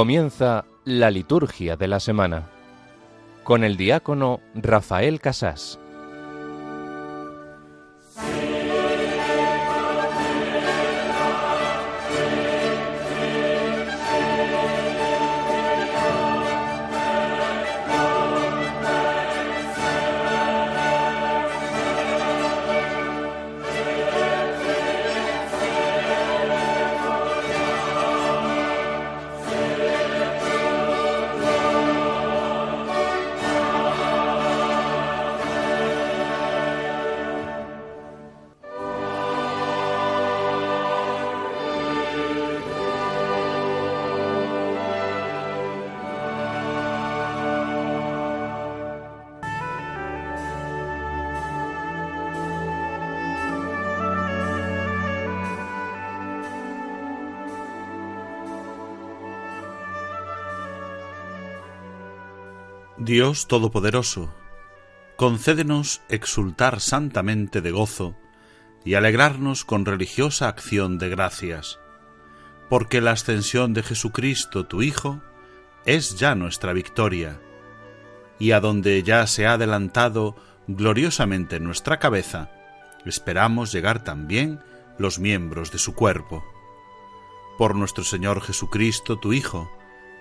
Comienza la liturgia de la semana con el diácono Rafael Casás. Dios Todopoderoso, concédenos exultar santamente de gozo y alegrarnos con religiosa acción de gracias, porque la ascensión de Jesucristo, tu Hijo, es ya nuestra victoria, y a donde ya se ha adelantado gloriosamente nuestra cabeza, esperamos llegar también los miembros de su cuerpo. Por nuestro Señor Jesucristo, tu Hijo,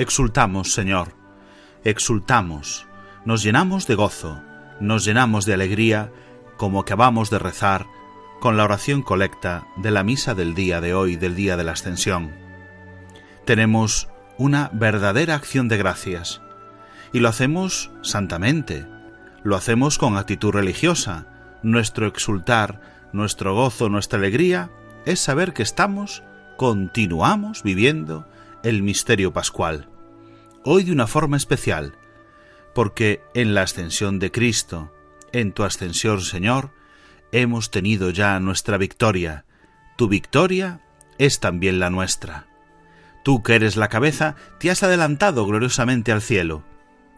Exultamos, Señor, exultamos, nos llenamos de gozo, nos llenamos de alegría, como acabamos de rezar con la oración colecta de la misa del día de hoy, del día de la ascensión. Tenemos una verdadera acción de gracias, y lo hacemos santamente, lo hacemos con actitud religiosa. Nuestro exultar, nuestro gozo, nuestra alegría es saber que estamos, continuamos viviendo el misterio pascual hoy de una forma especial, porque en la ascensión de Cristo, en tu ascensión, Señor, hemos tenido ya nuestra victoria. Tu victoria es también la nuestra. Tú que eres la cabeza, te has adelantado gloriosamente al cielo,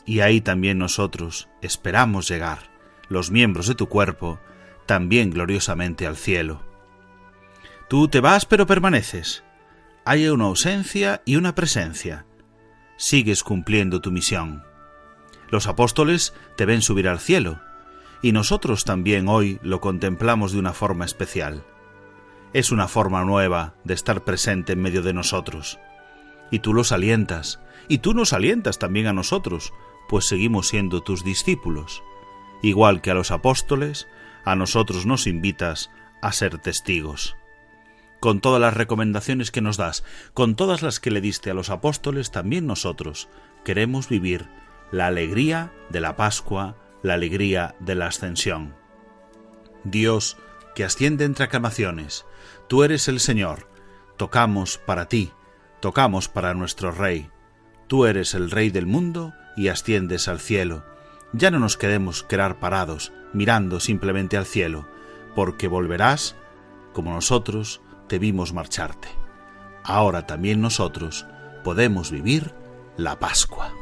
y ahí también nosotros esperamos llegar, los miembros de tu cuerpo, también gloriosamente al cielo. Tú te vas pero permaneces. Hay una ausencia y una presencia sigues cumpliendo tu misión. Los apóstoles te ven subir al cielo, y nosotros también hoy lo contemplamos de una forma especial. Es una forma nueva de estar presente en medio de nosotros. Y tú los alientas, y tú nos alientas también a nosotros, pues seguimos siendo tus discípulos. Igual que a los apóstoles, a nosotros nos invitas a ser testigos con todas las recomendaciones que nos das, con todas las que le diste a los apóstoles, también nosotros queremos vivir la alegría de la Pascua, la alegría de la ascensión. Dios, que asciende entre aclamaciones, tú eres el Señor, tocamos para ti, tocamos para nuestro Rey. Tú eres el Rey del mundo y asciendes al cielo. Ya no nos quedemos quedar parados, mirando simplemente al cielo, porque volverás, como nosotros, te vimos marcharte. Ahora también nosotros podemos vivir la Pascua.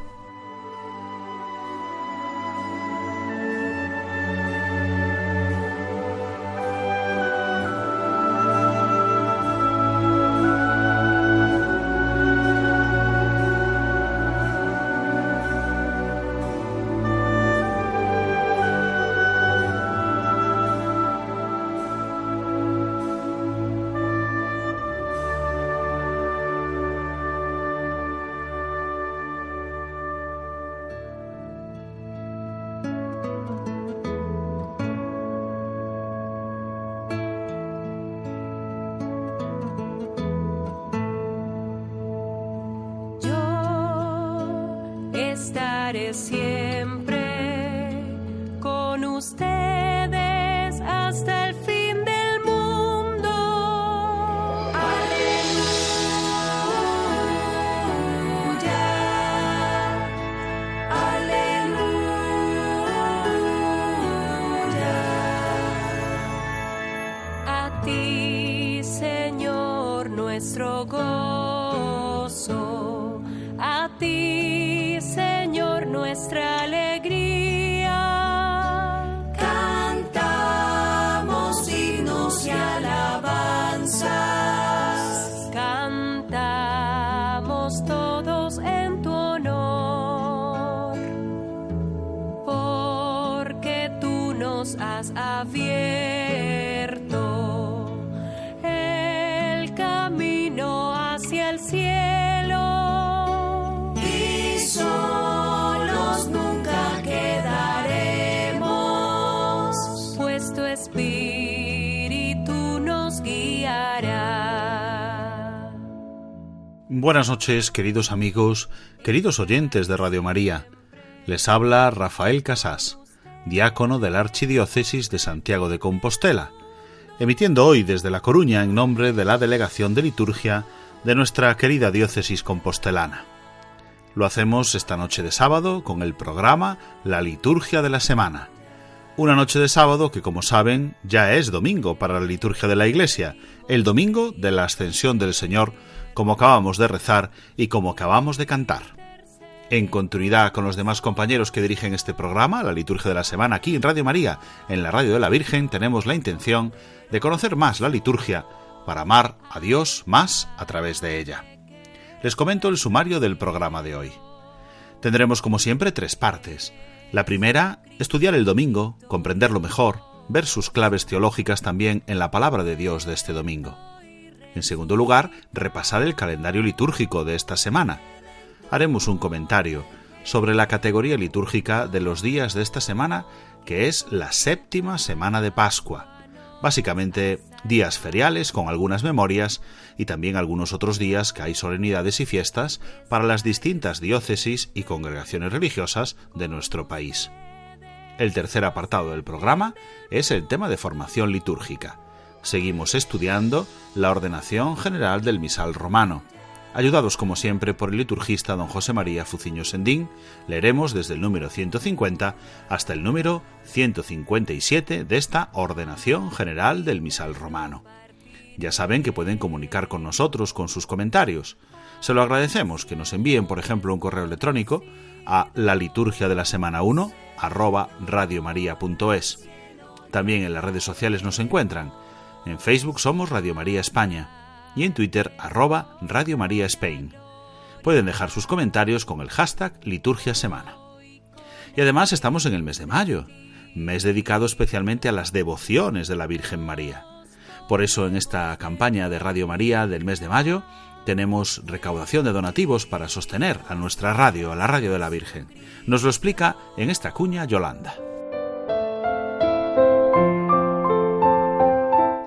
Siempre Buenas noches, queridos amigos, queridos oyentes de Radio María. Les habla Rafael Casás, diácono de la Archidiócesis de Santiago de Compostela, emitiendo hoy desde La Coruña en nombre de la Delegación de Liturgia de nuestra querida diócesis compostelana. Lo hacemos esta noche de sábado con el programa La Liturgia de la Semana. Una noche de sábado que, como saben, ya es domingo para la liturgia de la Iglesia, el domingo de la Ascensión del Señor, como acabamos de rezar y como acabamos de cantar. En continuidad con los demás compañeros que dirigen este programa, la liturgia de la semana, aquí en Radio María, en la Radio de la Virgen, tenemos la intención de conocer más la liturgia para amar a Dios más a través de ella. Les comento el sumario del programa de hoy. Tendremos como siempre tres partes. La primera, estudiar el domingo, comprenderlo mejor, ver sus claves teológicas también en la palabra de Dios de este domingo. En segundo lugar, repasar el calendario litúrgico de esta semana. Haremos un comentario sobre la categoría litúrgica de los días de esta semana, que es la séptima semana de Pascua. Básicamente, días feriales con algunas memorias y también algunos otros días que hay solemnidades y fiestas para las distintas diócesis y congregaciones religiosas de nuestro país. El tercer apartado del programa es el tema de formación litúrgica. Seguimos estudiando la ordenación general del misal romano. Ayudados como siempre por el liturgista don José María Fuciño Sendín, leeremos desde el número 150 hasta el número 157 de esta ordenación general del misal romano. Ya saben que pueden comunicar con nosotros con sus comentarios. Se lo agradecemos que nos envíen, por ejemplo, un correo electrónico a la liturgia de la semana 1 arroba radiomaria.es. También en las redes sociales nos encuentran. En Facebook somos Radio María España y en Twitter arroba Radio María Spain. Pueden dejar sus comentarios con el hashtag Liturgia Semana. Y además estamos en el mes de mayo, mes dedicado especialmente a las devociones de la Virgen María. Por eso en esta campaña de Radio María del mes de mayo tenemos recaudación de donativos para sostener a nuestra radio, a la radio de la Virgen. Nos lo explica en esta cuña Yolanda.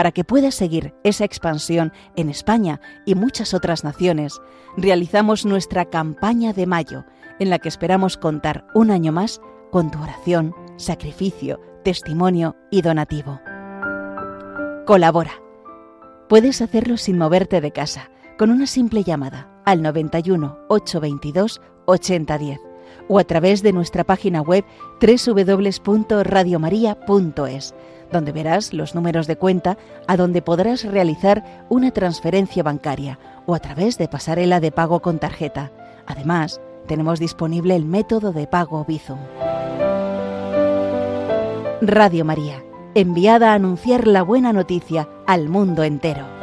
Para que pueda seguir esa expansión en España y muchas otras naciones, realizamos nuestra campaña de mayo, en la que esperamos contar un año más con tu oración, sacrificio, testimonio y donativo. Colabora. Puedes hacerlo sin moverte de casa, con una simple llamada al 91 822 8010 o a través de nuestra página web www.radiomaria.es, donde verás los números de cuenta a donde podrás realizar una transferencia bancaria o a través de pasarela de pago con tarjeta. Además, tenemos disponible el método de pago Bizum. Radio María, enviada a anunciar la buena noticia al mundo entero.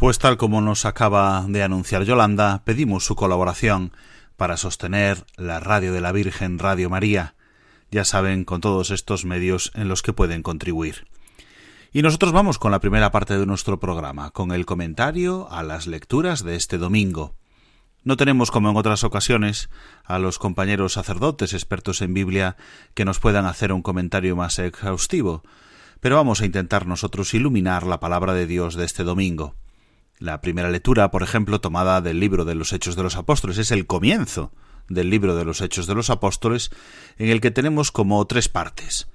Pues tal como nos acaba de anunciar Yolanda, pedimos su colaboración para sostener la Radio de la Virgen Radio María. Ya saben, con todos estos medios en los que pueden contribuir. Y nosotros vamos con la primera parte de nuestro programa, con el comentario a las lecturas de este domingo. No tenemos, como en otras ocasiones, a los compañeros sacerdotes expertos en Biblia que nos puedan hacer un comentario más exhaustivo, pero vamos a intentar nosotros iluminar la palabra de Dios de este domingo. La primera lectura, por ejemplo, tomada del libro de los Hechos de los Apóstoles, es el comienzo del libro de los Hechos de los Apóstoles, en el que tenemos como tres partes.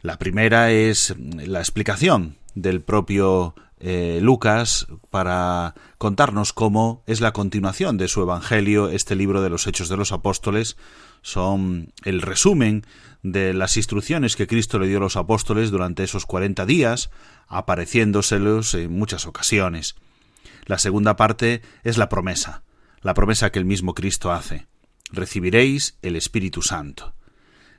La primera es la explicación del propio eh, Lucas para contarnos cómo es la continuación de su Evangelio, este libro de los Hechos de los Apóstoles, son el resumen de las instrucciones que Cristo le dio a los apóstoles durante esos cuarenta días, apareciéndoselos en muchas ocasiones. La segunda parte es la promesa, la promesa que el mismo Cristo hace. Recibiréis el Espíritu Santo.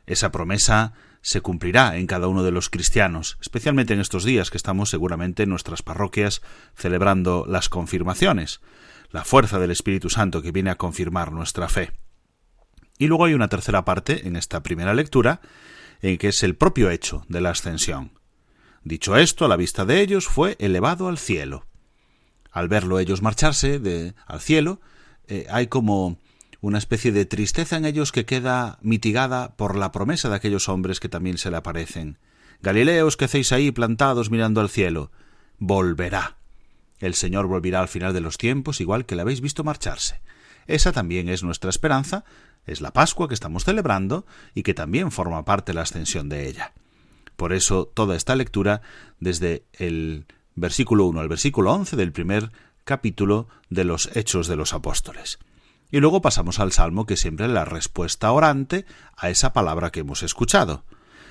Esa promesa se cumplirá en cada uno de los cristianos, especialmente en estos días que estamos seguramente en nuestras parroquias celebrando las confirmaciones, la fuerza del Espíritu Santo que viene a confirmar nuestra fe. Y luego hay una tercera parte en esta primera lectura, en que es el propio hecho de la ascensión. Dicho esto, a la vista de ellos fue elevado al cielo. Al verlo ellos marcharse de, al cielo, eh, hay como una especie de tristeza en ellos que queda mitigada por la promesa de aquellos hombres que también se le aparecen. Galileos que hacéis ahí plantados mirando al cielo, volverá. El Señor volverá al final de los tiempos, igual que le habéis visto marcharse. Esa también es nuestra esperanza, es la Pascua que estamos celebrando y que también forma parte de la ascensión de ella. Por eso toda esta lectura, desde el versículo 1 al versículo 11 del primer capítulo de los Hechos de los Apóstoles. Y luego pasamos al Salmo, que siempre es la respuesta orante a esa palabra que hemos escuchado.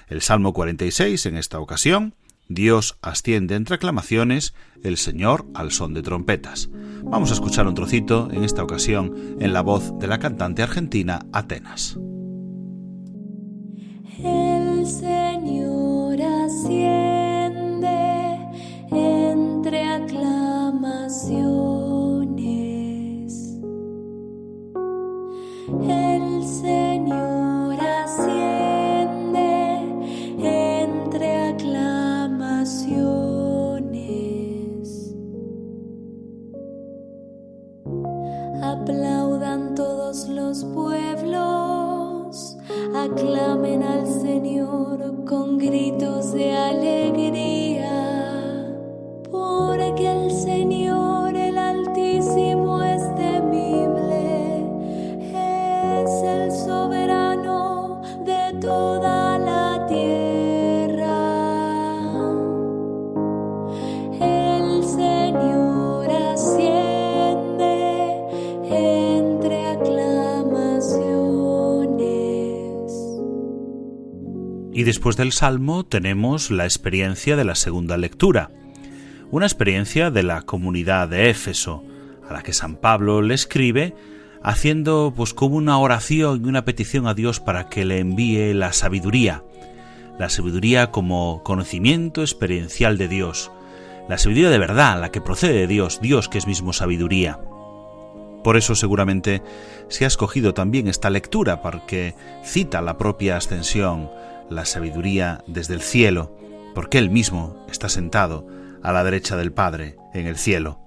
El Salmo 46, en esta ocasión, Dios asciende entre aclamaciones, el Señor al son de trompetas. Vamos a escuchar un trocito, en esta ocasión, en la voz de la cantante argentina Atenas. El Señor asciende todos los pueblos, aclamen al Señor con gritos de alegría, porque el Señor, Y después del Salmo tenemos la experiencia de la segunda lectura, una experiencia de la comunidad de Éfeso, a la que San Pablo le escribe haciendo pues como una oración y una petición a Dios para que le envíe la sabiduría, la sabiduría como conocimiento experiencial de Dios, la sabiduría de verdad, la que procede de Dios, Dios que es mismo sabiduría. Por eso seguramente se ha escogido también esta lectura, porque cita la propia ascensión, la sabiduría desde el cielo, porque Él mismo está sentado a la derecha del Padre en el cielo.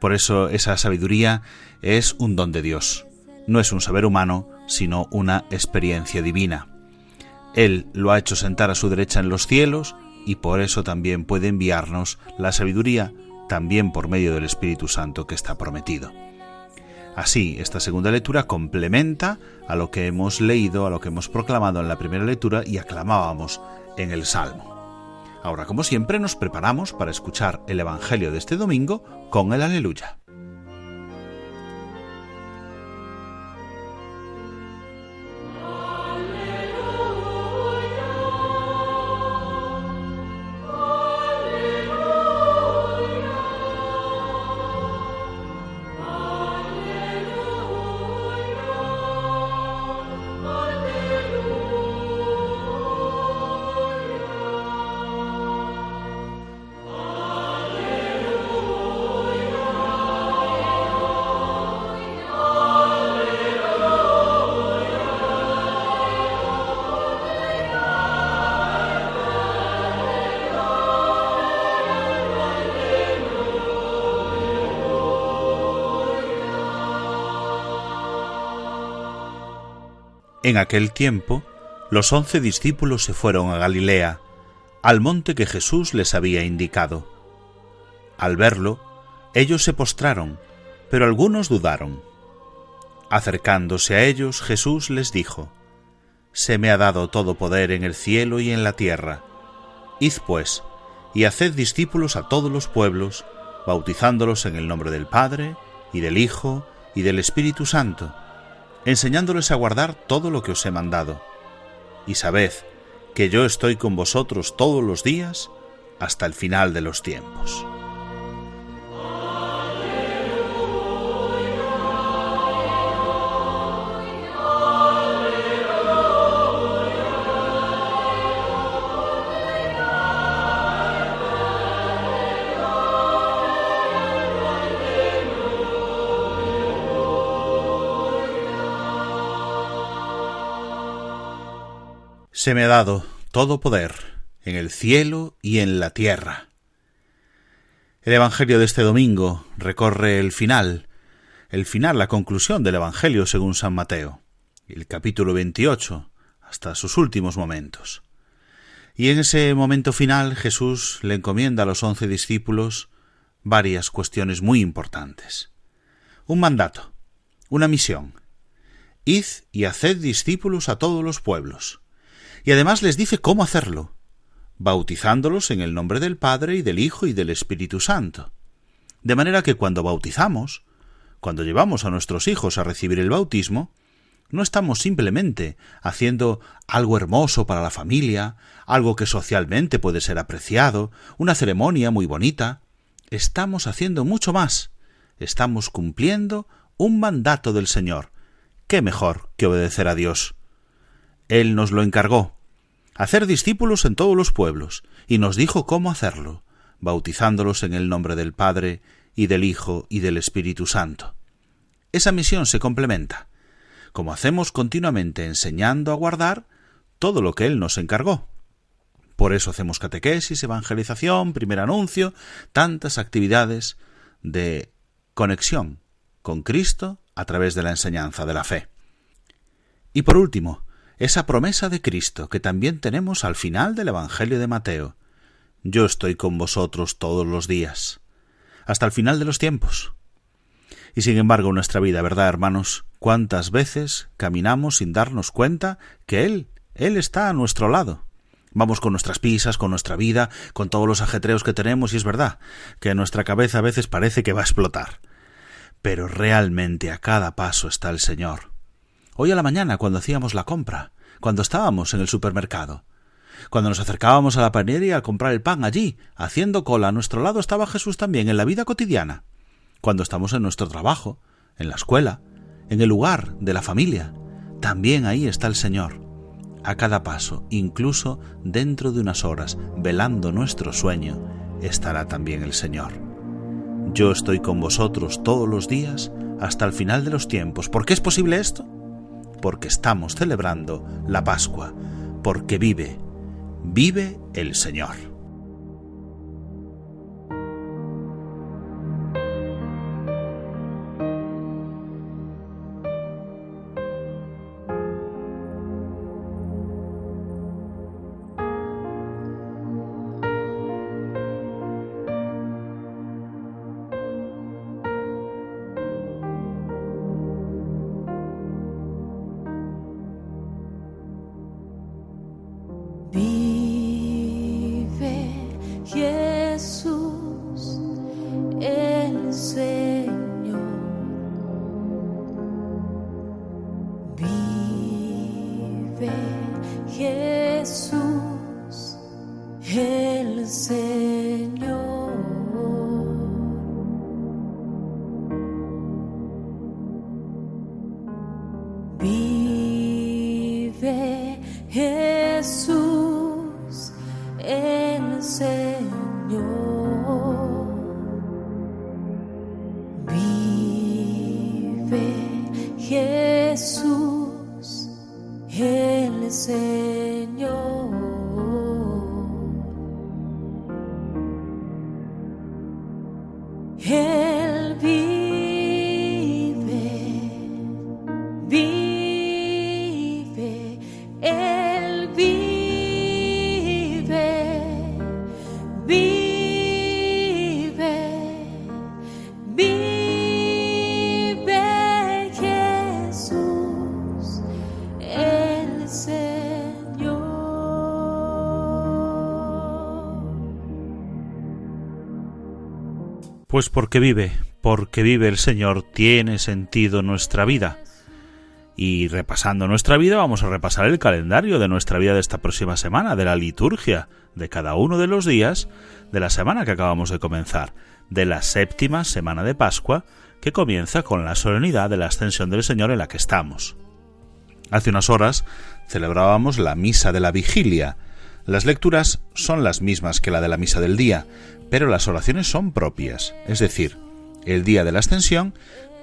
Por eso esa sabiduría es un don de Dios. No es un saber humano, sino una experiencia divina. Él lo ha hecho sentar a su derecha en los cielos y por eso también puede enviarnos la sabiduría también por medio del Espíritu Santo que está prometido. Así, esta segunda lectura complementa a lo que hemos leído, a lo que hemos proclamado en la primera lectura y aclamábamos en el Salmo. Ahora, como siempre, nos preparamos para escuchar el Evangelio de este domingo con el Aleluya. En aquel tiempo, los once discípulos se fueron a Galilea, al monte que Jesús les había indicado. Al verlo, ellos se postraron, pero algunos dudaron. Acercándose a ellos, Jesús les dijo, Se me ha dado todo poder en el cielo y en la tierra. Id pues, y haced discípulos a todos los pueblos, bautizándolos en el nombre del Padre, y del Hijo, y del Espíritu Santo, enseñándoles a guardar todo lo que os he mandado. Y sabed que yo estoy con vosotros todos los días hasta el final de los tiempos. Se me ha dado todo poder en el cielo y en la tierra. El Evangelio de este domingo recorre el final, el final, la conclusión del Evangelio según San Mateo, el capítulo 28, hasta sus últimos momentos. Y en ese momento final Jesús le encomienda a los once discípulos varias cuestiones muy importantes. Un mandato, una misión. Id y haced discípulos a todos los pueblos y además les dice cómo hacerlo, bautizándolos en el nombre del Padre y del Hijo y del Espíritu Santo. De manera que cuando bautizamos, cuando llevamos a nuestros hijos a recibir el bautismo, no estamos simplemente haciendo algo hermoso para la familia, algo que socialmente puede ser apreciado, una ceremonia muy bonita, estamos haciendo mucho más, estamos cumpliendo un mandato del Señor. ¿Qué mejor que obedecer a Dios? Él nos lo encargó, hacer discípulos en todos los pueblos, y nos dijo cómo hacerlo, bautizándolos en el nombre del Padre, y del Hijo, y del Espíritu Santo. Esa misión se complementa, como hacemos continuamente enseñando a guardar todo lo que Él nos encargó. Por eso hacemos catequesis, evangelización, primer anuncio, tantas actividades de conexión con Cristo a través de la enseñanza de la fe. Y por último, esa promesa de Cristo que también tenemos al final del Evangelio de Mateo. Yo estoy con vosotros todos los días, hasta el final de los tiempos. Y sin embargo, nuestra vida, ¿verdad, hermanos? ¿Cuántas veces caminamos sin darnos cuenta que Él, Él está a nuestro lado? Vamos con nuestras pisas, con nuestra vida, con todos los ajetreos que tenemos, y es verdad que nuestra cabeza a veces parece que va a explotar. Pero realmente a cada paso está el Señor. Hoy a la mañana, cuando hacíamos la compra, cuando estábamos en el supermercado, cuando nos acercábamos a la panadería a comprar el pan allí, haciendo cola, a nuestro lado estaba Jesús también en la vida cotidiana, cuando estamos en nuestro trabajo, en la escuela, en el lugar de la familia, también ahí está el Señor. A cada paso, incluso dentro de unas horas, velando nuestro sueño, estará también el Señor. Yo estoy con vosotros todos los días hasta el final de los tiempos. ¿Por qué es posible esto? Porque estamos celebrando la Pascua, porque vive, vive el Señor. Pues porque vive, porque vive el Señor, tiene sentido nuestra vida. Y repasando nuestra vida, vamos a repasar el calendario de nuestra vida de esta próxima semana, de la liturgia de cada uno de los días de la semana que acabamos de comenzar, de la séptima semana de Pascua, que comienza con la solemnidad de la ascensión del Señor en la que estamos. Hace unas horas celebrábamos la misa de la vigilia. Las lecturas son las mismas que la de la misa del día, pero las oraciones son propias, es decir, el día de la ascensión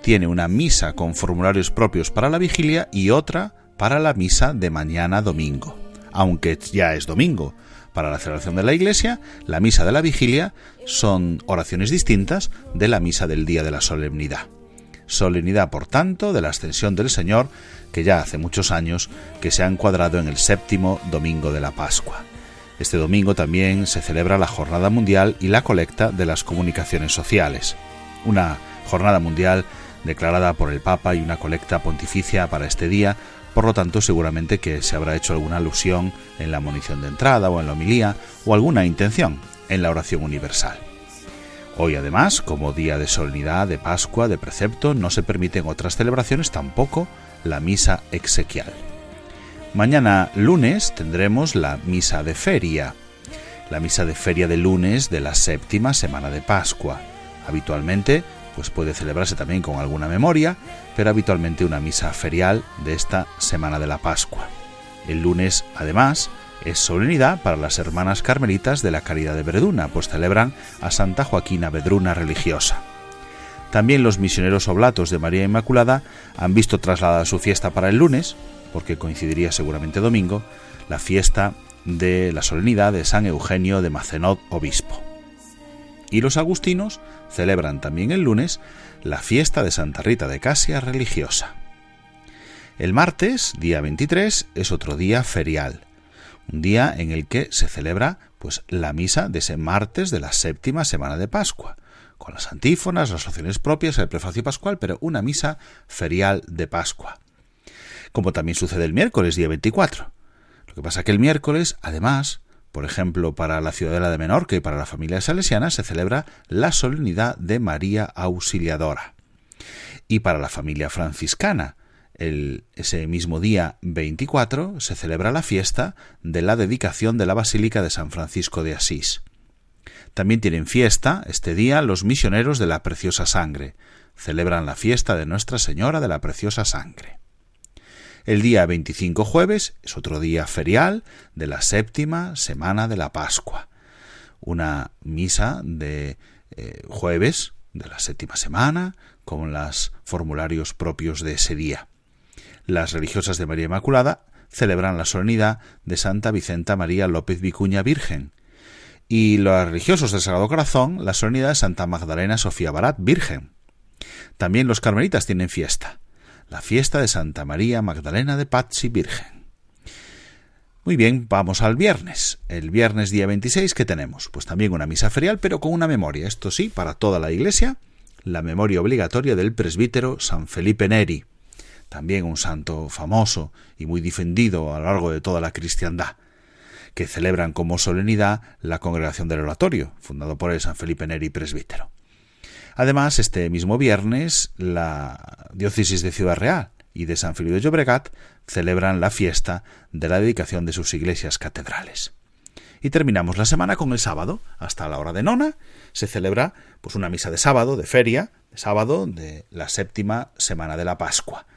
tiene una misa con formularios propios para la vigilia y otra para la misa de mañana domingo. Aunque ya es domingo, para la celebración de la iglesia, la misa de la vigilia son oraciones distintas de la misa del día de la solemnidad. Solemnidad, por tanto, de la ascensión del Señor, que ya hace muchos años que se ha encuadrado en el séptimo domingo de la Pascua. Este domingo también se celebra la Jornada Mundial y la colecta de las comunicaciones sociales. Una jornada mundial declarada por el Papa y una colecta pontificia para este día, por lo tanto seguramente que se habrá hecho alguna alusión en la munición de entrada o en la homilía o alguna intención en la oración universal. Hoy además, como día de solemnidad, de Pascua, de precepto, no se permiten otras celebraciones, tampoco la misa exequial. Mañana lunes tendremos la misa de feria, la misa de feria de lunes de la séptima semana de Pascua. Habitualmente pues puede celebrarse también con alguna memoria, pero habitualmente una misa ferial de esta semana de la Pascua. El lunes, además, es solemnidad para las hermanas carmelitas de la Caridad de Verduna, pues celebran a Santa Joaquina Vedruna religiosa. También los misioneros oblatos de María Inmaculada han visto trasladada su fiesta para el lunes, porque coincidiría seguramente domingo, la fiesta de la solemnidad de San Eugenio de Macenot, obispo. Y los agustinos celebran también el lunes la fiesta de Santa Rita de Casia religiosa. El martes, día 23, es otro día ferial, un día en el que se celebra pues la misa de ese martes de la séptima semana de Pascua, con las antífonas, las oraciones propias, el prefacio pascual, pero una misa ferial de Pascua. Como también sucede el miércoles, día 24. Lo que pasa que el miércoles, además, por ejemplo, para la ciudadela de Menorca y para la familia salesiana se celebra la solemnidad de María Auxiliadora. Y para la familia franciscana, el, ese mismo día 24 se celebra la fiesta de la dedicación de la Basílica de San Francisco de Asís. También tienen fiesta este día los misioneros de la Preciosa Sangre. Celebran la fiesta de Nuestra Señora de la Preciosa Sangre. El día 25 jueves es otro día ferial de la séptima semana de la Pascua. Una misa de eh, jueves de la séptima semana con los formularios propios de ese día. Las religiosas de María Inmaculada celebran la solemnidad de Santa Vicenta María López Vicuña Virgen y los religiosos del Sagrado Corazón la solemnidad de Santa Magdalena Sofía Barat Virgen. También los carmelitas tienen fiesta la fiesta de Santa María Magdalena de Pazzi Virgen. Muy bien, vamos al viernes. El viernes día 26, ¿qué tenemos? Pues también una misa ferial, pero con una memoria. Esto sí, para toda la iglesia, la memoria obligatoria del presbítero San Felipe Neri. También un santo famoso y muy defendido a lo largo de toda la cristiandad, que celebran como solemnidad la congregación del oratorio, fundado por el San Felipe Neri presbítero. Además, este mismo viernes, la diócesis de Ciudad Real y de San Felipe de Llobregat celebran la fiesta de la dedicación de sus iglesias catedrales. Y terminamos la semana con el sábado, hasta la hora de nona, se celebra pues una misa de sábado, de feria, de sábado de la séptima semana de la Pascua,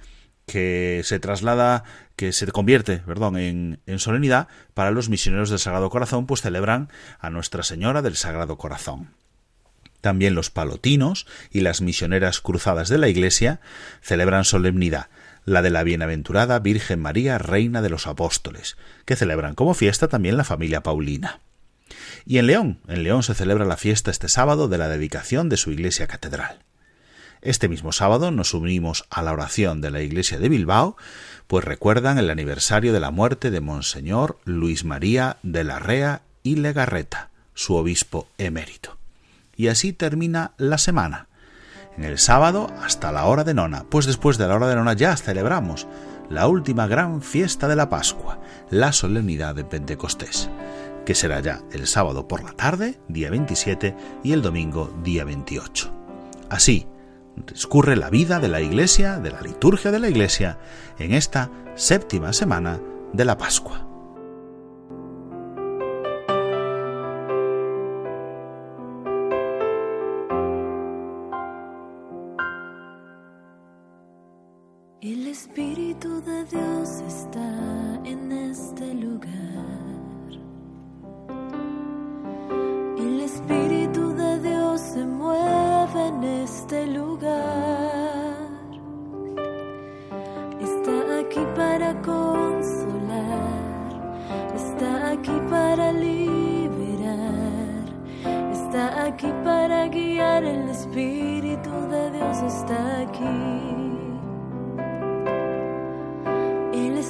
que se traslada, que se convierte, perdón, en, en solemnidad para los misioneros del Sagrado Corazón, pues celebran a Nuestra Señora del Sagrado Corazón. También los palotinos y las misioneras cruzadas de la Iglesia celebran solemnidad, la de la bienaventurada Virgen María, Reina de los Apóstoles, que celebran como fiesta también la familia Paulina. Y en León, en León se celebra la fiesta este sábado de la dedicación de su iglesia catedral. Este mismo sábado nos unimos a la oración de la Iglesia de Bilbao, pues recuerdan el aniversario de la muerte de Monseñor Luis María de la Rea y Legarreta, su obispo emérito. Y así termina la semana. En el sábado hasta la hora de nona, pues después de la hora de nona ya celebramos la última gran fiesta de la Pascua, la solemnidad de Pentecostés, que será ya el sábado por la tarde, día 27, y el domingo, día 28. Así, discurre la vida de la Iglesia, de la liturgia de la Iglesia, en esta séptima semana de la Pascua.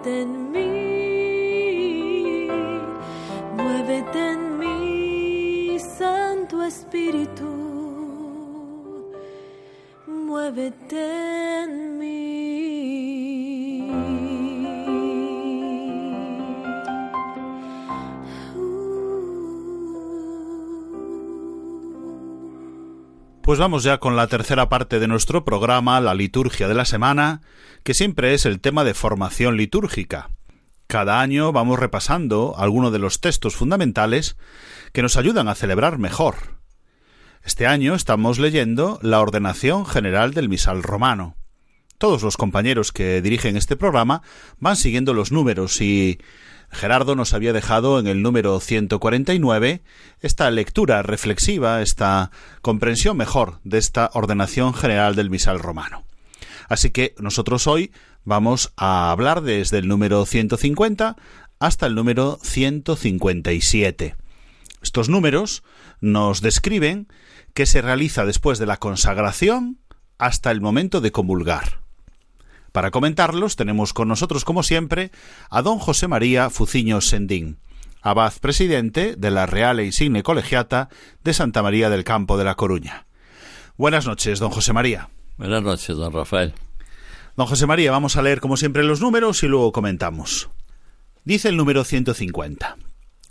muévete en mí. Muévete en mí, Santo Espíritu. Pues vamos ya con la tercera parte de nuestro programa, la liturgia de la semana, que siempre es el tema de formación litúrgica. Cada año vamos repasando algunos de los textos fundamentales que nos ayudan a celebrar mejor. Este año estamos leyendo la ordenación general del misal romano. Todos los compañeros que dirigen este programa van siguiendo los números y Gerardo nos había dejado en el número 149 esta lectura reflexiva, esta comprensión mejor de esta ordenación general del misal romano. Así que nosotros hoy vamos a hablar desde el número 150 hasta el número 157. Estos números nos describen qué se realiza después de la consagración hasta el momento de comulgar. Para comentarlos tenemos con nosotros, como siempre, a don José María Fuciño Sendín, abad presidente de la Real e Insigne Colegiata de Santa María del Campo de la Coruña. Buenas noches, don José María. Buenas noches, don Rafael. Don José María, vamos a leer como siempre los números y luego comentamos. Dice el número 150.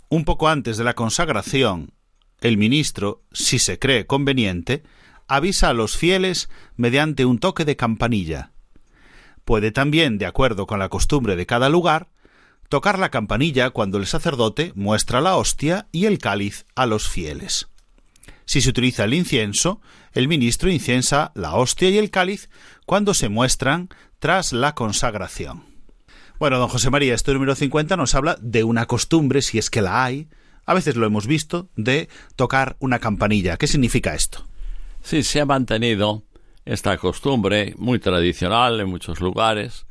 Un poco antes de la consagración, el ministro, si se cree conveniente, avisa a los fieles mediante un toque de campanilla. Puede también, de acuerdo con la costumbre de cada lugar, tocar la campanilla cuando el sacerdote muestra la hostia y el cáliz a los fieles. Si se utiliza el incienso, el ministro inciensa la hostia y el cáliz cuando se muestran tras la consagración. Bueno, don José María, este número 50 nos habla de una costumbre, si es que la hay, a veces lo hemos visto, de tocar una campanilla. ¿Qué significa esto? Sí, se ha mantenido esta costumbre muy tradicional en muchos lugares,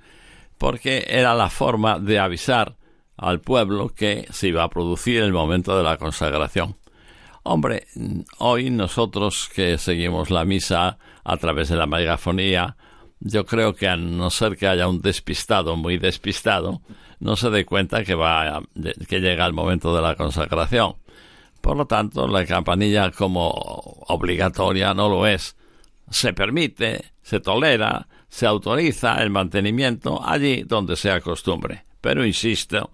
porque era la forma de avisar al pueblo que se iba a producir el momento de la consagración. Hombre, hoy nosotros que seguimos la misa a través de la megafonía, yo creo que a no ser que haya un despistado muy despistado, no se dé cuenta que va que llega el momento de la consagración. Por lo tanto, la campanilla como obligatoria no lo es. Se permite, se tolera, se autoriza el mantenimiento allí donde sea costumbre. Pero insisto,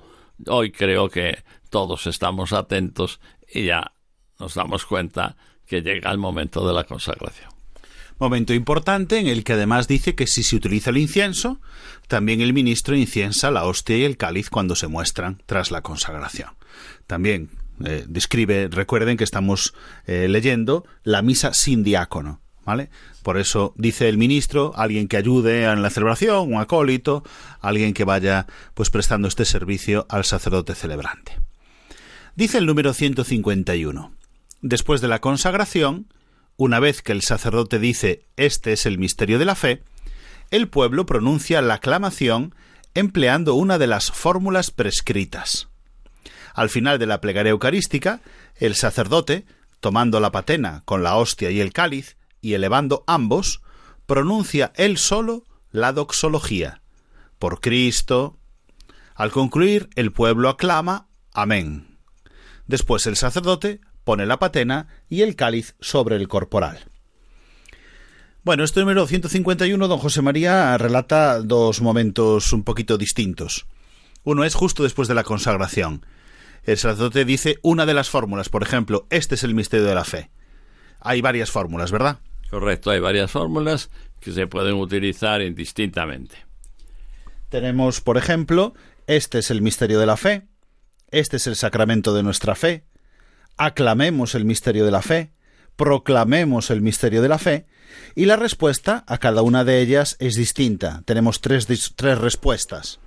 hoy creo que todos estamos atentos y ya nos damos cuenta que llega el momento de la consagración. Momento importante en el que además dice que si se utiliza el incienso, también el ministro inciensa la hostia y el cáliz cuando se muestran tras la consagración. También eh, describe, recuerden que estamos eh, leyendo la misa sin diácono, Por eso dice el ministro, alguien que ayude en la celebración, un acólito, alguien que vaya pues prestando este servicio al sacerdote celebrante. Dice el número 151. Después de la consagración, una vez que el sacerdote dice este es el misterio de la fe, el pueblo pronuncia la aclamación empleando una de las fórmulas prescritas. Al final de la plegaria eucarística, el sacerdote, tomando la patena con la hostia y el cáliz, y elevando ambos, pronuncia él solo la doxología. Por Cristo. Al concluir, el pueblo aclama Amén. Después el sacerdote pone la patena y el cáliz sobre el corporal. Bueno, este número 151, don José María relata dos momentos un poquito distintos. Uno es justo después de la consagración. El sacerdote dice una de las fórmulas, por ejemplo, este es el misterio de la fe. Hay varias fórmulas, ¿verdad? Correcto, hay varias fórmulas que se pueden utilizar indistintamente. Tenemos, por ejemplo, este es el misterio de la fe, este es el sacramento de nuestra fe, aclamemos el misterio de la fe, proclamemos el misterio de la fe, y la respuesta a cada una de ellas es distinta. Tenemos tres, tres respuestas.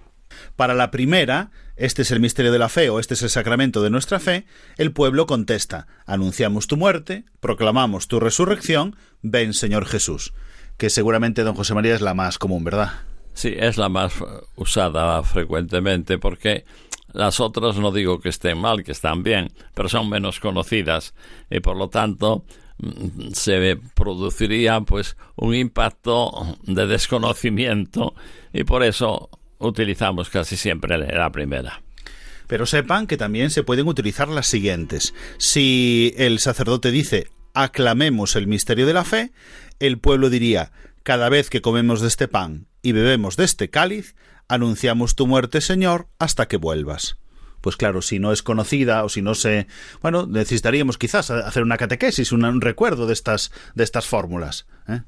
Para la primera, este es el misterio de la fe o este es el sacramento de nuestra fe, el pueblo contesta, anunciamos tu muerte, proclamamos tu resurrección, ven Señor Jesús, que seguramente don José María es la más común, ¿verdad? Sí, es la más usada frecuentemente porque las otras no digo que estén mal, que están bien, pero son menos conocidas y por lo tanto mm, se produciría pues un impacto de desconocimiento y por eso utilizamos casi siempre la primera. Pero sepan que también se pueden utilizar las siguientes. Si el sacerdote dice aclamemos el misterio de la fe, el pueblo diría cada vez que comemos de este pan y bebemos de este cáliz, anunciamos tu muerte, Señor, hasta que vuelvas. Pues claro, si no es conocida o si no se, bueno, necesitaríamos quizás hacer una catequesis, un, recuerdo de estas de estas fórmulas. ¿eh?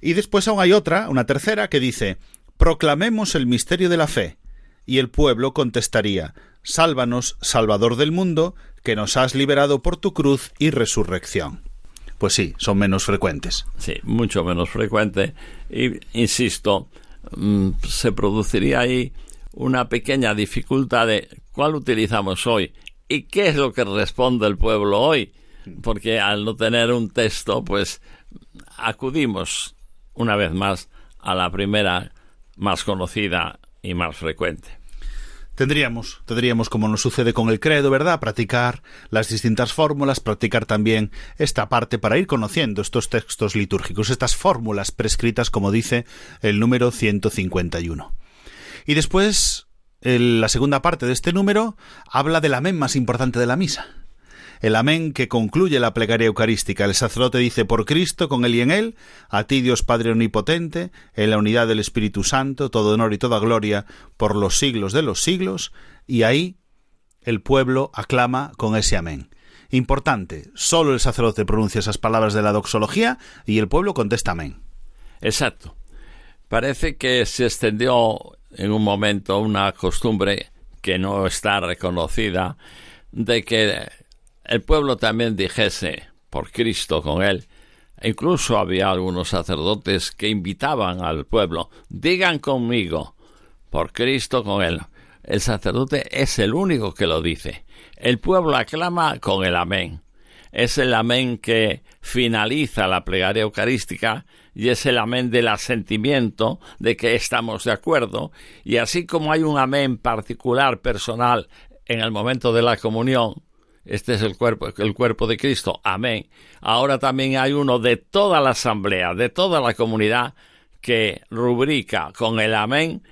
Y después aún hay otra, una tercera, que dice proclamemos el misterio de la fe. Y el pueblo contestaría Sálvanos, Salvador del mundo, que nos has liberado por tu cruz y resurrección. Pues sí, son menos frecuentes. Sí, mucho menos frecuente. Y insisto, mm, se produciría ahí una pequeña dificultad de cuál utilizamos hoy y qué es lo que responde el pueblo hoy. Porque al no tener un texto, pues acudimos una vez más a la primera más conocida y más frecuente. Tendríamos, tendríamos, como nos sucede con el credo, ¿verdad? Practicar las distintas fórmulas, practicar también esta parte para ir conociendo estos textos litúrgicos, estas fórmulas prescritas, como dice el número 151. Y después, la segunda parte de este número habla del amén más importante de la misa el amén que concluye la plegaria eucarística. El sacerdote dice por Cristo, con él y en él, a ti Dios Padre Omnipotente, en la unidad del Espíritu Santo, todo honor y toda gloria por los siglos de los siglos, y ahí el pueblo aclama con ese amén. Importante, solo el sacerdote pronuncia esas palabras de la doxología y el pueblo contesta amén. Exacto. Parece que se extendió en un momento una costumbre que no está reconocida de que el pueblo también dijese por Cristo con él. Incluso había algunos sacerdotes que invitaban al pueblo, digan conmigo, por Cristo con él. El sacerdote es el único que lo dice. El pueblo aclama con el amén. es el amén que finaliza la plegaria eucarística y es el amén del asentimiento de que estamos de acuerdo y así como hay un amén particular personal en el momento de la comunión este es el cuerpo, el cuerpo de Cristo. Amén. Ahora también hay uno de toda la asamblea, de toda la comunidad, que rubrica con el amén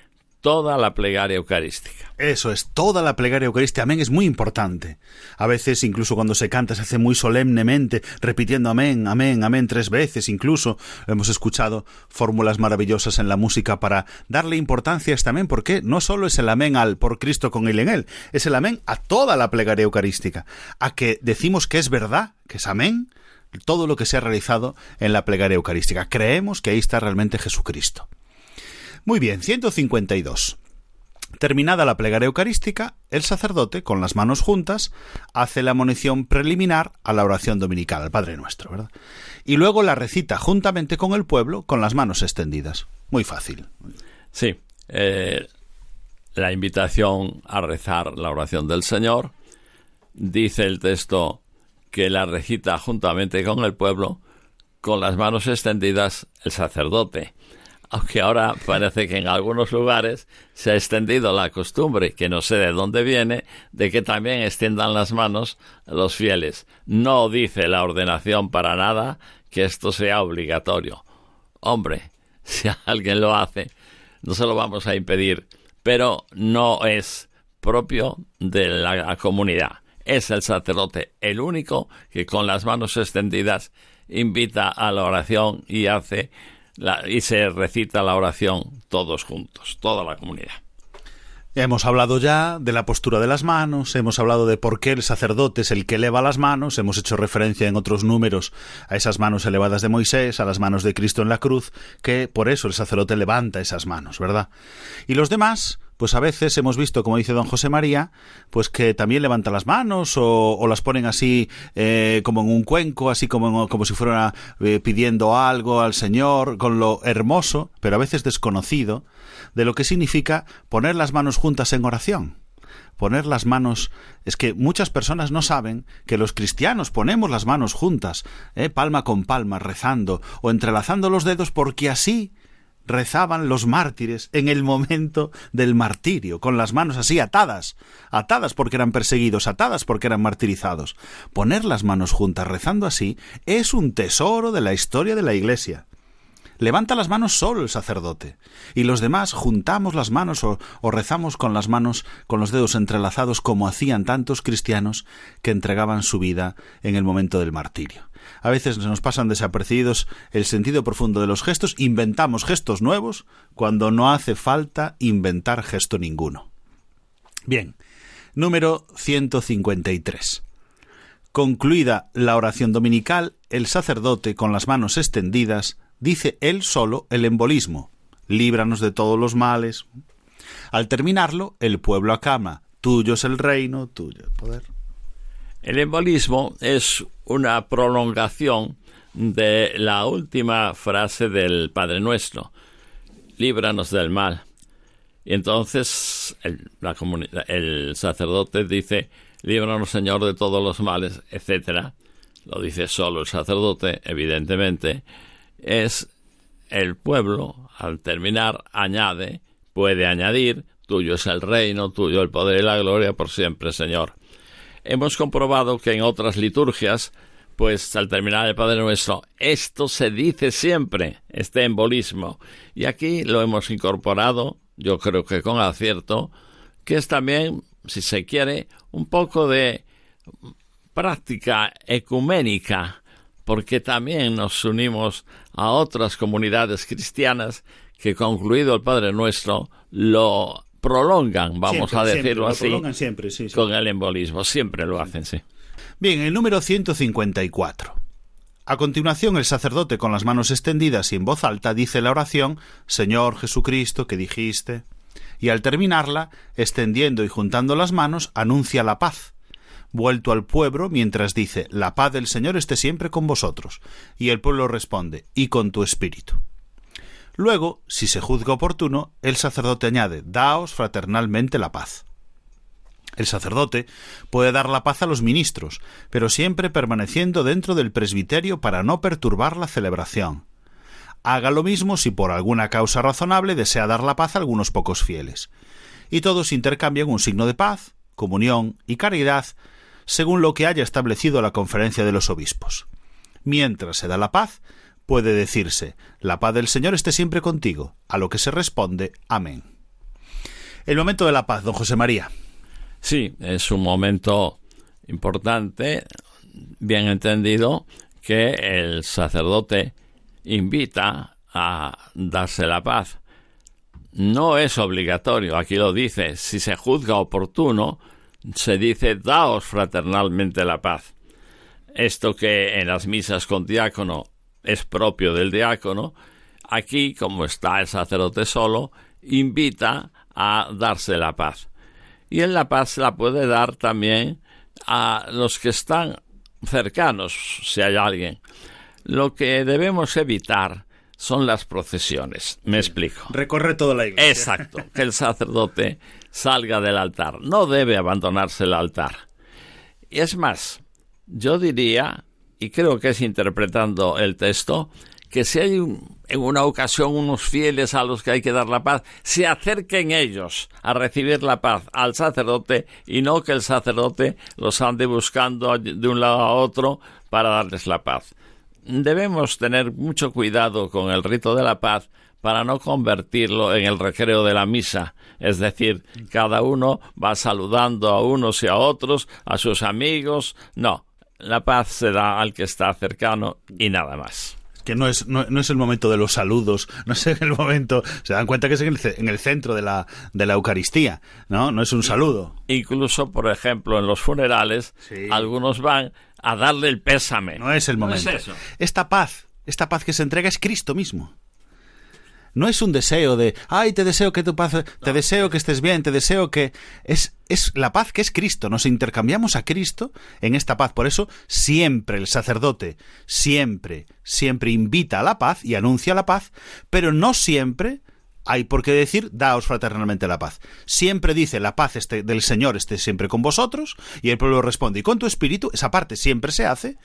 toda la plegaria eucarística. Eso es, toda la plegaria eucarística. Amén es muy importante. A veces, incluso cuando se canta, se hace muy solemnemente, repitiendo amén, amén, amén tres veces. Incluso hemos escuchado fórmulas maravillosas en la música para darle importancia a este amén, porque no solo es el amén al por Cristo con él en él, es el amén a toda la plegaria eucarística. A que decimos que es verdad, que es amén, todo lo que se ha realizado en la plegaria eucarística. Creemos que ahí está realmente Jesucristo. Muy bien, 152. Terminada la plegaria eucarística, el sacerdote, con las manos juntas, hace la munición preliminar a la oración dominical, al Padre Nuestro, ¿verdad? Y luego la recita juntamente con el pueblo con las manos extendidas. Muy fácil. Sí, eh, la invitación a rezar la oración del Señor, dice el texto que la recita juntamente con el pueblo, con las manos extendidas el sacerdote aunque ahora parece que en algunos lugares se ha extendido la costumbre, que no sé de dónde viene, de que también extiendan las manos los fieles. No dice la ordenación para nada que esto sea obligatorio. Hombre, si alguien lo hace, no se lo vamos a impedir, pero no es propio de la comunidad. Es el sacerdote el único que con las manos extendidas invita a la oración y hace y se recita la oración todos juntos, toda la comunidad. Hemos hablado ya de la postura de las manos, hemos hablado de por qué el sacerdote es el que eleva las manos, hemos hecho referencia en otros números a esas manos elevadas de Moisés, a las manos de Cristo en la cruz, que por eso el sacerdote levanta esas manos, ¿verdad? Y los demás, pues a veces hemos visto, como dice don José María, pues que también levantan las manos o, las ponen así eh, como en un cuenco, así como, como si fuera eh, pidiendo algo al Señor, con lo hermoso, pero a veces desconocido, de lo que significa poner las manos juntas en oración. Poner las manos es que muchas personas no saben que los cristianos ponemos las manos juntas, eh, palma con palma, rezando o entrelazando los dedos porque así rezaban los mártires en el momento del martirio, con las manos así atadas, atadas porque eran perseguidos, atadas porque eran martirizados. Poner las manos juntas rezando así es un tesoro de la historia de la Iglesia. Levanta las manos solo el sacerdote, y los demás juntamos las manos o, rezamos con las manos, con los dedos entrelazados, como hacían tantos cristianos que entregaban su vida en el momento del martirio. A veces nos pasan desapercibidos el sentido profundo de los gestos, inventamos gestos nuevos cuando no hace falta inventar gesto ninguno. Bien, número 153. Concluida la oración dominical, el sacerdote, con las manos extendidas, dice él solo el embolismo. Líbranos de todos los males. Al terminarlo, el pueblo aclama, tuyo es el reino, tuyo el poder. El embolismo es una prolongación de la última frase del Padre Nuestro, líbranos del mal. Y entonces el, sacerdote dice, líbranos Señor de todos los males, etc. Lo dice solo el sacerdote, evidentemente. Es el pueblo, al terminar, añade, puede añadir, tuyo es el reino, tuyo el poder y la gloria por siempre, Señor hemos comprobado que en otras liturgias, pues al terminar el Padre Nuestro, esto se dice siempre, este embolismo. Y aquí lo hemos incorporado, yo creo que con acierto, que es también, si se quiere, un poco de práctica ecuménica, porque también nos unimos a otras comunidades cristianas que concluido el Padre Nuestro lo prolongan, vamos a decirlo así, siempre, sí, con el embolismo. Siempre lo hacen, sí. Bien, el número 154. A continuación, el sacerdote con las manos extendidas y en voz alta dice la oración Señor Jesucristo que dijiste. Y al terminarla, extendiendo y juntando las manos, anuncia la paz. Vuelto al pueblo, mientras dice La paz del Señor esté siempre con vosotros. Y el pueblo responde Y con tu espíritu. Luego, si se juzga oportuno, el sacerdote añade, daos fraternalmente la paz. El sacerdote puede dar la paz a los ministros, pero siempre permaneciendo dentro del presbiterio para no perturbar la celebración. Haga lo mismo si por alguna causa razonable desea dar la paz a algunos pocos fieles. Y todos intercambian un signo de paz, comunión y caridad según lo que haya establecido la conferencia de los obispos. Mientras se da la paz, puede decirse, la paz del Señor esté siempre contigo, a lo que se responde, amén. El momento de la paz, don José María. Sí, es un momento importante, bien entendido, que el sacerdote invita a darse la paz. No es obligatorio, aquí lo dice, si se juzga oportuno, se dice daos fraternalmente la paz. Esto que en las misas con diácono es propio del diácono, aquí, como está el sacerdote solo, invita a darse la paz. Y en la paz la puede dar también a los que están cercanos, si hay alguien. Lo que debemos evitar son las procesiones. Me explico. Recorre toda la iglesia. Exacto. Que el sacerdote salga del altar. No debe abandonarse el altar. Y es más, yo diría, y creo que es interpretando el texto, que si hay en una ocasión unos fieles a los que hay que dar la paz, se acerquen ellos a recibir la paz al sacerdote y no que el sacerdote los ande buscando de un lado a otro para darles la paz. Debemos tener mucho cuidado con el rito de la paz para no convertirlo en el recreo de la misa, es decir, cada uno va saludando a unos y a otros, a sus amigos, no, la paz se da al que está cercano y nada más que no es, no, es el momento de los saludos, no es el momento, se dan cuenta que es en el, centro de la, de la Eucaristía, ¿no? No es un saludo. Incluso, por ejemplo, en los funerales, algunos van a darle el pésame. No es el momento. Esta paz, esta paz que se entrega es Cristo mismo. No es un deseo de, ay, te deseo que tu paz, te deseo que estés bien, te deseo que... Es, es la paz que es Cristo. Nos intercambiamos a Cristo en esta paz. Por eso siempre el sacerdote, siempre, siempre invita a la paz y anuncia la paz, pero no siempre hay por qué decir, daos fraternalmente la paz. Siempre dice, la paz este, del Señor esté siempre con vosotros, y el pueblo responde, y con tu espíritu, esa parte siempre se hace,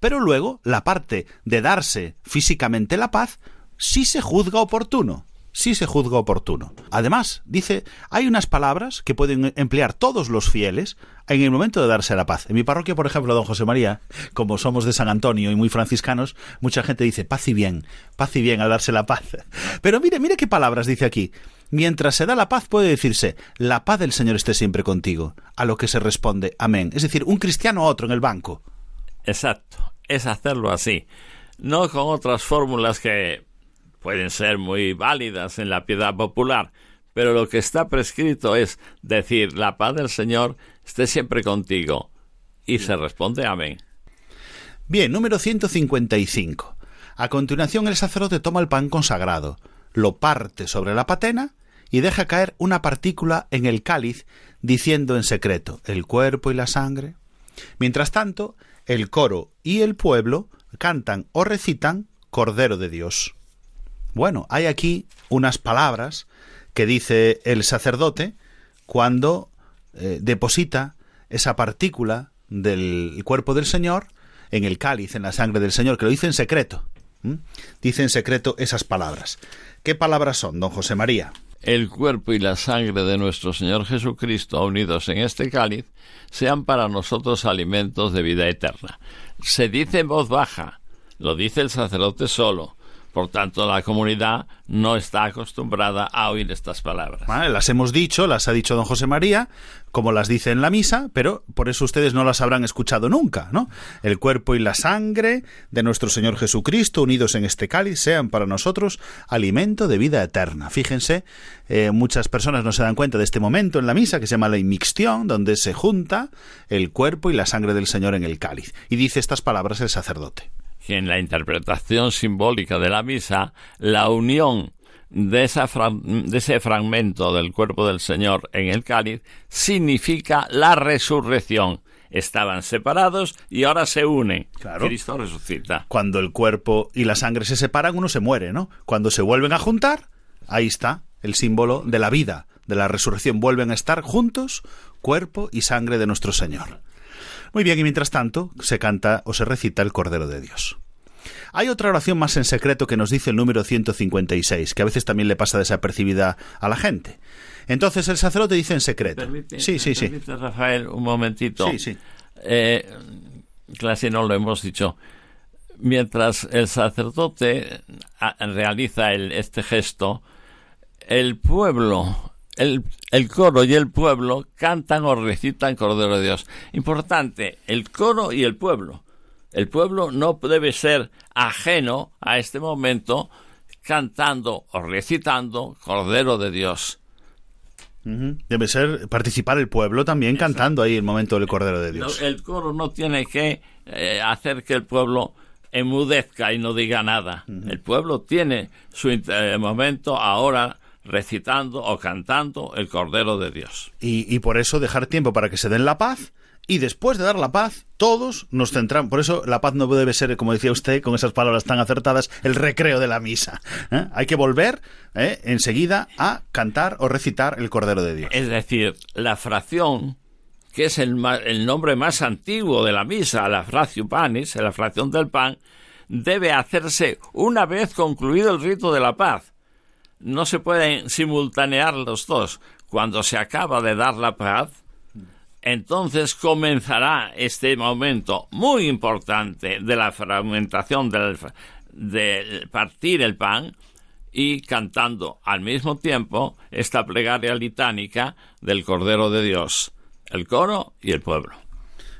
pero luego la parte de darse físicamente la paz si se juzga oportuno. Si se juzga oportuno. Además, dice, hay unas palabras que pueden emplear todos los fieles en el momento de darse la paz. En mi parroquia, por ejemplo, don José María, como somos de San Antonio y muy franciscanos, mucha gente dice paz y bien, paz y bien al darse la paz. Pero mire, mire qué palabras dice aquí. Mientras se da la paz puede decirse, la paz del Señor esté siempre contigo, a lo que se responde, amén. Es decir, un cristiano a otro en el banco. Exacto, es hacerlo así, no con otras fórmulas que pueden ser muy válidas en la piedad popular, pero lo que está prescrito es decir, la paz del Señor esté siempre contigo. Y se responde amén. Bien, número 155. A continuación el sacerdote toma el pan consagrado, lo parte sobre la patena y deja caer una partícula en el cáliz, diciendo en secreto el cuerpo y la sangre. Mientras tanto, el coro y el pueblo cantan o recitan Cordero de Dios. Bueno, hay aquí unas palabras que dice el sacerdote cuando eh, deposita esa partícula del cuerpo del Señor en el cáliz, en la sangre del Señor, que lo dice en secreto. Dice en secreto esas palabras. ¿Qué palabras son, don José María? El cuerpo y la sangre de nuestro Señor Jesucristo unidos en este cáliz sean para nosotros alimentos de vida eterna. Se dice en voz baja, lo dice el sacerdote solo, por tanto, la comunidad no está acostumbrada a oír estas palabras. las hemos dicho, las ha dicho don José María, como las dice en la misa, pero por eso ustedes no las habrán escuchado nunca, ¿no? El cuerpo y la sangre de nuestro Señor Jesucristo unidos en este cáliz sean para nosotros alimento de vida eterna. Fíjense, eh, muchas personas no se dan cuenta de este momento en la misa que se llama la inmixtión, donde se junta el cuerpo y la sangre del Señor en el cáliz. Y dice estas palabras el sacerdote en la interpretación simbólica de la misa, la unión de, esa de, ese fragmento del cuerpo del Señor en el cáliz significa la resurrección. Estaban separados y ahora se unen. Cristo resucita. Cuando el cuerpo y la sangre se separan, uno se muere, ¿no? Cuando se vuelven a juntar, ahí está el símbolo de la vida, de la resurrección vuelven a estar juntos, cuerpo y sangre de nuestro Señor. Muy bien, y mientras tanto se canta o se recita el Cordero de Dios. Hay otra oración más en secreto que nos dice el número 156, que a veces también le pasa desapercibida a la gente. Entonces el sacerdote dice en secreto. Permite- sí, sí, sí. permite, Rafael, un momentito. Sí, sí. Eh, casi no lo hemos dicho. Mientras el sacerdote ah, realiza el- este gesto, el pueblo, el, el coro y el pueblo cantan o recitan Cordero de Dios. Importante, el coro y el pueblo. El pueblo no debe ser ajeno a este momento cantando o recitando Cordero de Dios. Debe ser participar el pueblo también cantando ahí el momento del Cordero de Dios. No, el coro no tiene que eh, hacer que el pueblo emudezca y no diga nada. El pueblo tiene su inter- momento ahora recitando o cantando el Cordero de Dios. y, y por eso dejar tiempo para que se den la paz y después de dar la paz todos nos centramos por eso la paz no debe ser como decía usted con esas palabras tan acertadas el recreo de la misa ¿eh? hay que volver ¿eh? enseguida a cantar o recitar el cordero de Dios Es decir, la fracción, que es el, ma- el nombre más antiguo de la misa, la fractio panis, la fracción del pan, debe hacerse una vez concluido el rito de la paz. No se pueden simultanear los dos. Cuando se acaba de dar la paz, entonces comenzará este momento muy importante de la fragmentación del, de partir el pan y cantando al mismo tiempo esta plegaria litánica del Cordero de Dios, el coro y el pueblo.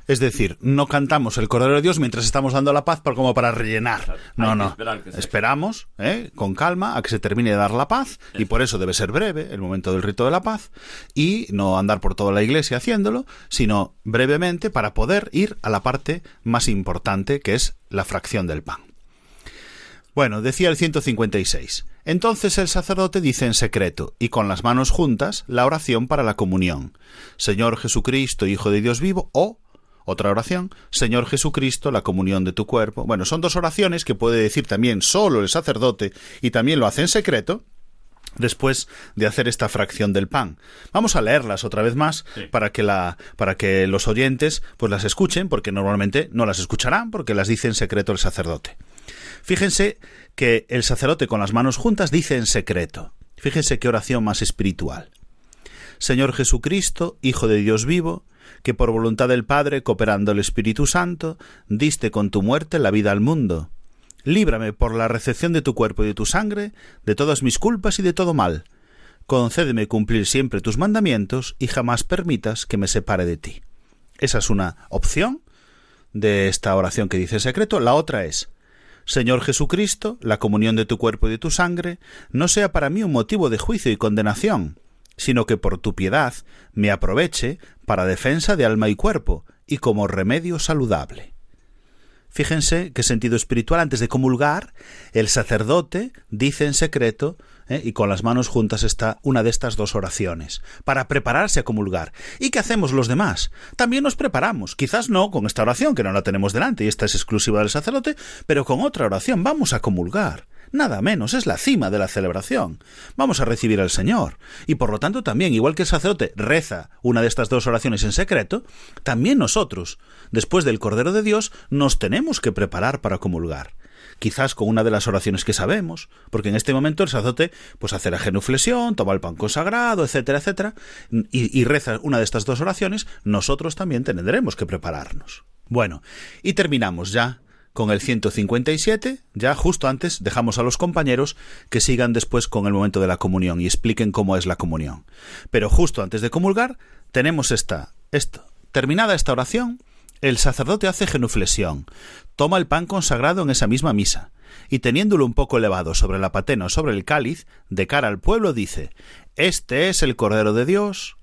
Es decir no cantamos el cordero de Dios mientras estamos dando la paz como para rellenar no no esperamos ¿eh? con calma a que se termine de dar la paz y por eso debe ser breve el momento del rito de la paz y no andar por toda la iglesia haciéndolo sino brevemente para poder ir a la parte más importante que es la fracción del pan Bueno, decía el 156. Entonces el sacerdote dice en secreto y con las manos juntas la oración para la comunión. Señor Jesucristo, Hijo de Dios vivo, o otra oración, Señor Jesucristo, la comunión de tu cuerpo. Bueno, son dos oraciones que puede decir también solo el sacerdote y también lo hace en secreto después de hacer esta fracción del pan. Vamos a leerlas otra vez más para que la para que los oyentes pues las escuchen porque normalmente no las escucharán porque las dice en secreto el sacerdote. Fíjense que el sacerdote con las manos juntas dice en secreto. Fíjense qué oración más espiritual. Señor Jesucristo, Hijo de Dios vivo, que por voluntad del Padre, cooperando el Espíritu Santo, diste con tu muerte la vida al mundo. Líbrame por la recepción de tu cuerpo y de tu sangre, de todas mis culpas y de todo mal. Concédeme cumplir siempre tus mandamientos y jamás permitas que me separe de ti. Esa es una opción de esta oración que dice secreto. La otra es, Señor Jesucristo, la comunión de tu cuerpo y de tu sangre no sea para mí un motivo de juicio y condenación, sino que por tu piedad me aproveche para defensa de alma y cuerpo y como remedio saludable. Fíjense qué sentido espiritual. Antes de comulgar, el sacerdote dice en secreto, ¿eh? y con las manos juntas está una de estas dos oraciones, para prepararse a comulgar. ¿Y qué hacemos los demás? También nos preparamos, quizás no con esta oración, que no la tenemos delante, y esta es exclusiva del sacerdote, pero con otra oración vamos a comulgar. Nada menos, es la cima de la celebración. Vamos a recibir al Señor. Y por lo tanto también, igual que el sacerdote reza una de estas dos oraciones en secreto, también nosotros, después del Cordero de Dios, nos tenemos que preparar para comulgar. Quizás con una de las oraciones que sabemos, porque en este momento el sacerdote pues hace la genuflexión, toma el pan consagrado, etcétera, etcétera, y, y reza una de estas dos oraciones, nosotros también tendremos que prepararnos. Bueno, y terminamos ya con el 157, ya justo antes dejamos a los compañeros que sigan después con el momento de la comunión y expliquen cómo es la comunión. Pero justo antes de comulgar tenemos esta. Terminada esta oración, el sacerdote hace genuflexión, toma el pan consagrado en esa misma misa, y teniéndolo un poco elevado sobre la patena o sobre el cáliz, de cara al pueblo dice, Este es el Cordero de Dios,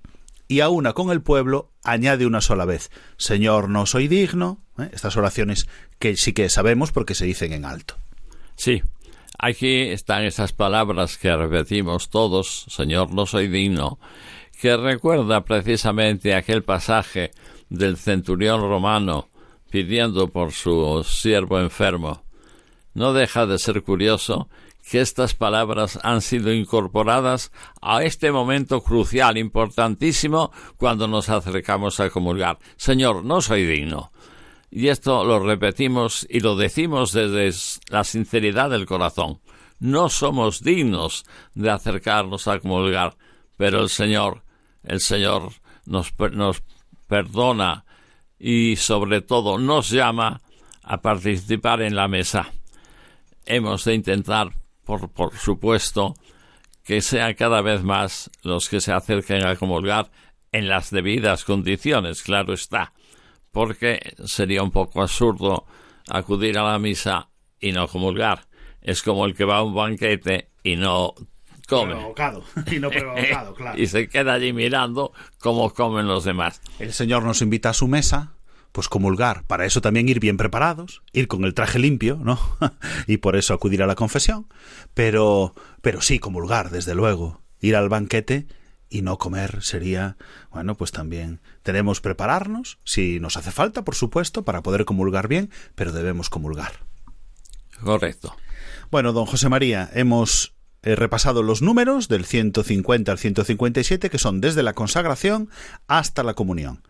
y a una con el pueblo añade una sola vez, Señor, no soy digno. ¿Eh? Estas oraciones que sí que sabemos porque se dicen en alto. Sí, aquí están esas palabras que repetimos todos, Señor, no soy digno, que recuerda precisamente aquel pasaje del centurión romano pidiendo por su siervo enfermo. No deja de ser curioso que estas palabras han sido incorporadas a este momento crucial, importantísimo, cuando nos acercamos a comulgar. Señor, no soy digno. Y esto lo repetimos y lo decimos desde la sinceridad del corazón. No somos dignos de acercarnos a comulgar, pero el Señor, el Señor nos, nos perdona y sobre todo nos llama a participar en la mesa. Hemos de intentar, por, por supuesto, que sean cada vez más los que se acerquen a comulgar en las debidas condiciones, claro está, porque sería un poco absurdo acudir a la misa y no comulgar. Es como el que va a un banquete y no come. Provocado. Y no provocado, claro. y se queda allí mirando cómo comen los demás. El Señor nos invita a su mesa, pues comulgar. Para eso también ir bien preparados, ir con el traje limpio, ¿no? y por eso acudir a la confesión. Pero, pero sí, comulgar, desde luego. Ir al banquete y no comer sería, bueno, pues también tenemos prepararnos, si nos hace falta, por supuesto, para poder comulgar bien, pero debemos comulgar. Correcto. Bueno, don José María, hemos he repasado los números del 150 al 157 que son desde la consagración hasta la comunión.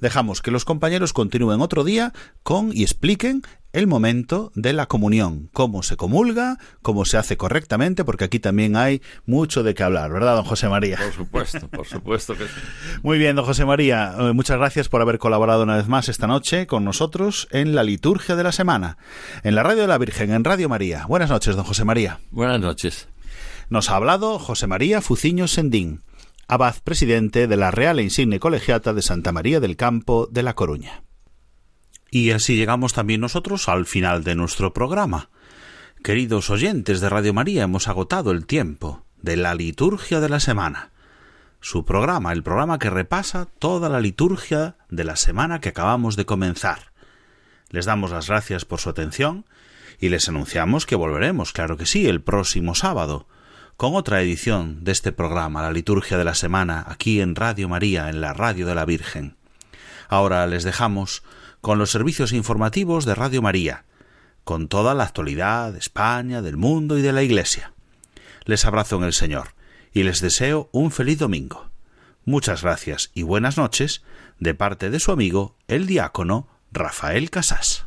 Dejamos que los compañeros continúen otro día con y expliquen el momento de la comunión, cómo se comulga, cómo se hace correctamente, porque aquí también hay mucho de qué hablar, ¿verdad, don José María? Por supuesto, por supuesto que sí. Muy bien, don José María, eh, muchas gracias por haber colaborado una vez más esta noche con nosotros en la liturgia de la semana, en la Radio de la Virgen, en Radio María. Buenas noches, don José María. Buenas noches. Nos ha hablado José María Fuciño Sendín, abad presidente de la Real e Insigne Colegiata de Santa María del Campo de La Coruña. Y así llegamos también nosotros al final de nuestro programa. Queridos oyentes de Radio María, hemos agotado el tiempo de la liturgia de la semana. Su programa, el programa que repasa toda la liturgia de la semana que acabamos de comenzar. Les damos las gracias por su atención y les anunciamos que volveremos, claro que sí, el próximo sábado con otra edición de este programa, la liturgia de la semana, aquí en Radio María, en la Radio de la Virgen. Ahora les dejamos con los servicios informativos de Radio María, con toda la actualidad de España, del mundo y de la Iglesia. Les abrazo en el Señor y les deseo un feliz domingo. Muchas gracias y buenas noches de parte de su amigo el diácono Rafael Casás.